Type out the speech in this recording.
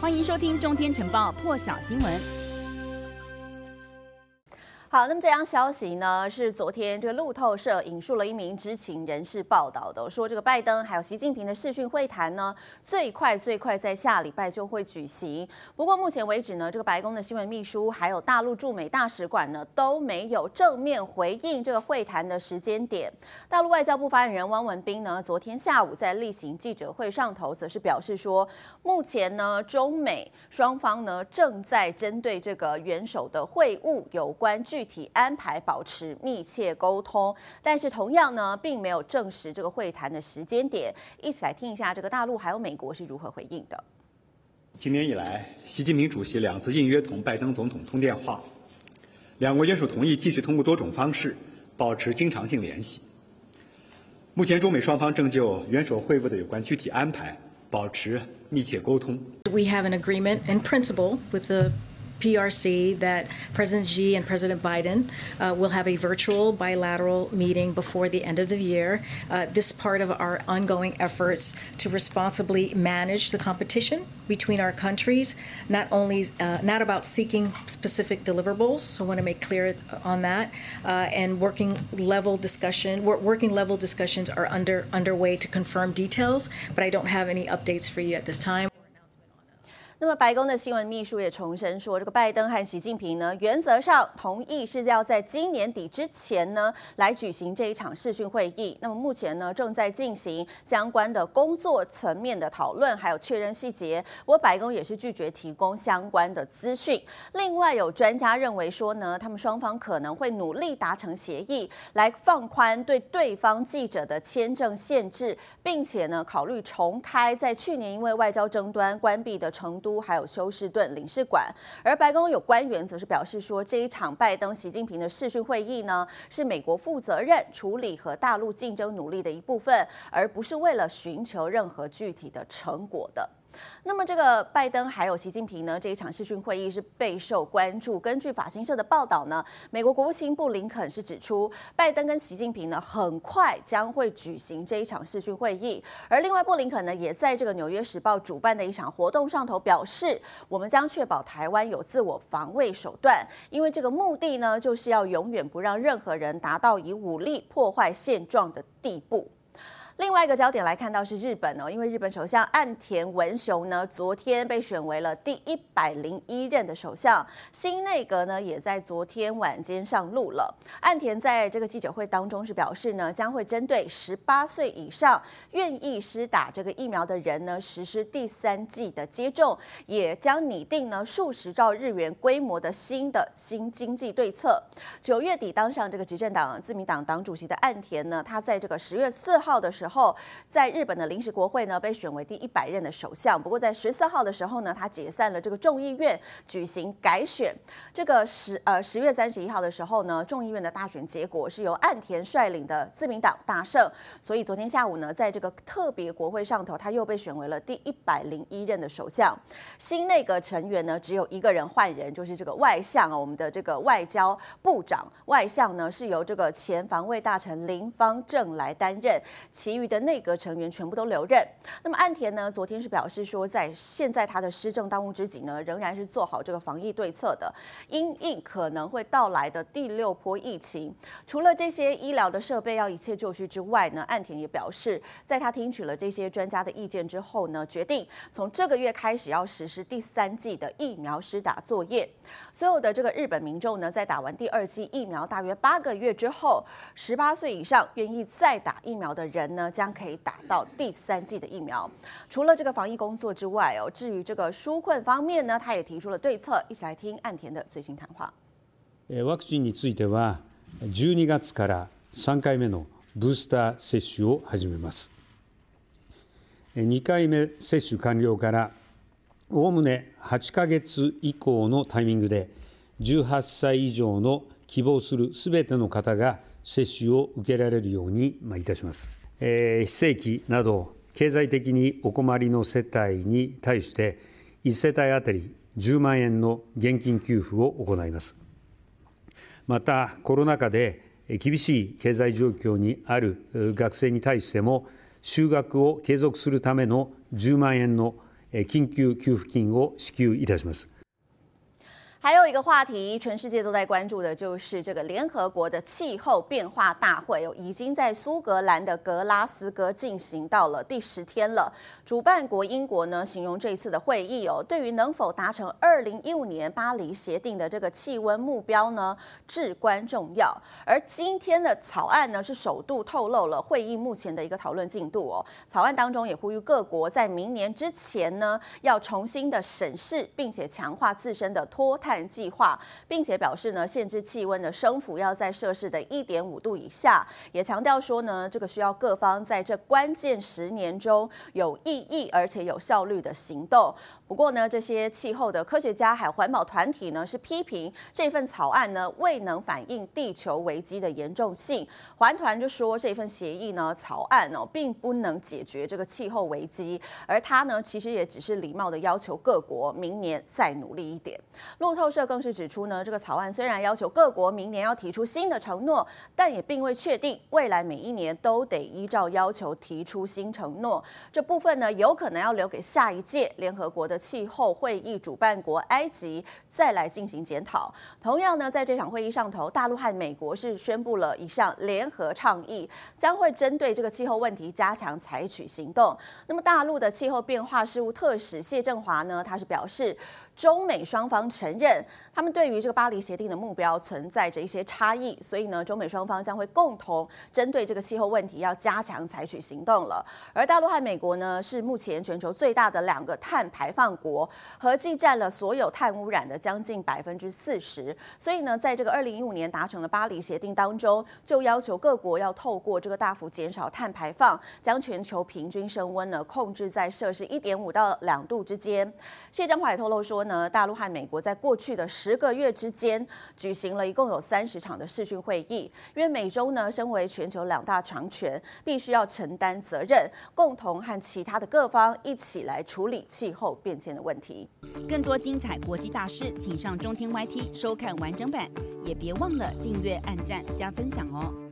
欢迎收听《中天晨报》破晓新闻。好，那么这样消息呢，是昨天这个路透社引述了一名知情人士报道的，说这个拜登还有习近平的视讯会谈呢，最快最快在下礼拜就会举行。不过目前为止呢，这个白宫的新闻秘书还有大陆驻美大使馆呢都没有正面回应这个会谈的时间点。大陆外交部发言人汪文斌呢，昨天下午在例行记者会上头则是表示说，目前呢中美双方呢正在针对这个元首的会晤有关具体安排保持密切沟通，但是同样呢，并没有证实这个会谈的时间点。一起来听一下这个大陆还有美国是如何回应的。今年以来，习近平主席两次应约同拜登总统通电话，两国元首同意继续通过多种方式保持经常性联系。目前，中美双方正就元首会晤的有关具体安排保持密切沟通。We have an agreement in principle with the PRC that President Xi and President Biden uh, will have a virtual bilateral meeting before the end of the year. Uh, this part of our ongoing efforts to responsibly manage the competition between our countries, not only uh, not about seeking specific deliverables. So I want to make clear on that. Uh, and working level discussion, working level discussions are under underway to confirm details, but I don't have any updates for you at this time. 那么，白宫的新闻秘书也重申说，这个拜登和习近平呢，原则上同意是要在今年底之前呢来举行这一场视讯会议。那么目前呢，正在进行相关的工作层面的讨论，还有确认细节。不过，白宫也是拒绝提供相关的资讯。另外，有专家认为说呢，他们双方可能会努力达成协议，来放宽对对方记者的签证限制，并且呢，考虑重开在去年因为外交争端关闭的成都。都还有休斯顿领事馆，而白宫有官员则是表示说，这一场拜登、习近平的视讯会议呢，是美国负责任处理和大陆竞争努力的一部分，而不是为了寻求任何具体的成果的。那么，这个拜登还有习近平呢，这一场视讯会议是备受关注。根据法新社的报道呢，美国国务卿布林肯是指出，拜登跟习近平呢很快将会举行这一场视讯会议。而另外，布林肯呢也在这个《纽约时报》主办的一场活动上头表示，我们将确保台湾有自我防卫手段，因为这个目的呢就是要永远不让任何人达到以武力破坏现状的地步。另外一个焦点来看到是日本哦，因为日本首相岸田文雄呢，昨天被选为了第一百零一任的首相，新内阁呢也在昨天晚间上路了。岸田在这个记者会当中是表示呢，将会针对十八岁以上愿意施打这个疫苗的人呢，实施第三季的接种，也将拟定呢数十兆日元规模的新的新经济对策。九月底当上这个执政党自民党党主席的岸田呢，他在这个十月四号的时候。后，在日本的临时国会呢，被选为第一百任的首相。不过在十四号的时候呢，他解散了这个众议院，举行改选。这个十呃十月三十一号的时候呢，众议院的大选结果是由岸田率领的自民党大胜。所以昨天下午呢，在这个特别国会上头，他又被选为了第一百零一任的首相。新内阁成员呢，只有一个人换人，就是这个外相啊，我们的这个外交部长外相呢，是由这个前防卫大臣林芳正来担任。其余的内阁成员全部都留任。那么岸田呢，昨天是表示说，在现在他的施政当务之急呢，仍然是做好这个防疫对策的，因应可能会到来的第六波疫情。除了这些医疗的设备要一切就绪之外呢，岸田也表示，在他听取了这些专家的意见之后呢，决定从这个月开始要实施第三季的疫苗施打作业。所有的这个日本民众呢，在打完第二剂疫苗大约八个月之后，十八岁以上愿意再打疫苗的人呢，将可以打到第三剂的疫苗。除了这个防疫工作之外哦，至于这个纾困方面呢，他也提出了对策。一起来听岸田的最新谈话。ワクチンについては、12月から3回目のブースター接种を始めます。2回目接种完了からおおむね8ヶ月以降のタイミングで18歳以上の希望するすべての方が接种を受けられるようにいたします。非正规など経済的にお困りの世帯に対して1世帯当たり10万円の现金给付を行いますまたコロナ祸で厳しい経済状况にある学生に対しても就学を継続するための10万円の紧急给付金を支给いたします。还有一个话题，全世界都在关注的，就是这个联合国的气候变化大会哦，已经在苏格兰的格拉斯哥进行到了第十天了。主办国英国呢，形容这一次的会议哦，对于能否达成二零一五年巴黎协定的这个气温目标呢，至关重要。而今天的草案呢，是首度透露了会议目前的一个讨论进度哦。草案当中也呼吁各国在明年之前呢，要重新的审视，并且强化自身的脱碳。碳计划，并且表示呢，限制气温的升幅要在摄氏的一点五度以下，也强调说呢，这个需要各方在这关键十年中有意义而且有效率的行动。不过呢，这些气候的科学家还有环保团体呢，是批评这份草案呢未能反映地球危机的严重性。环团就说，这份协议呢草案哦，并不能解决这个气候危机，而它呢其实也只是礼貌的要求各国明年再努力一点。路透社更是指出呢，这个草案虽然要求各国明年要提出新的承诺，但也并未确定未来每一年都得依照要求提出新承诺。这部分呢，有可能要留给下一届联合国的。气候会议主办国埃及再来进行检讨。同样呢，在这场会议上头，大陆和美国是宣布了一项联合倡议，将会针对这个气候问题加强采取行动。那么，大陆的气候变化事务特使谢振华呢，他是表示，中美双方承认，他们对于这个巴黎协定的目标存在着一些差异，所以呢，中美双方将会共同针对这个气候问题要加强采取行动了。而大陆和美国呢，是目前全球最大的两个碳排放国，合计占了所有碳污染的将近百分之四十。所以呢，在这个二零一五年达成的巴黎协定当中，就要求各国要透过这个大幅减少碳排放，将全球平均升温呢控制在摄氏一点五到两度之间。谢振华也透露说呢，大陆和美国在过去的十个月之间举行了一共有三十场的视讯会议，因为美洲呢身为全球两大强权，必须要承担责任，共同和其他的各方一起来处理气候变迁的问题。更多精彩国际大事，请上中天 YT 收看完整版，也别忘了订阅、按赞、加分享哦。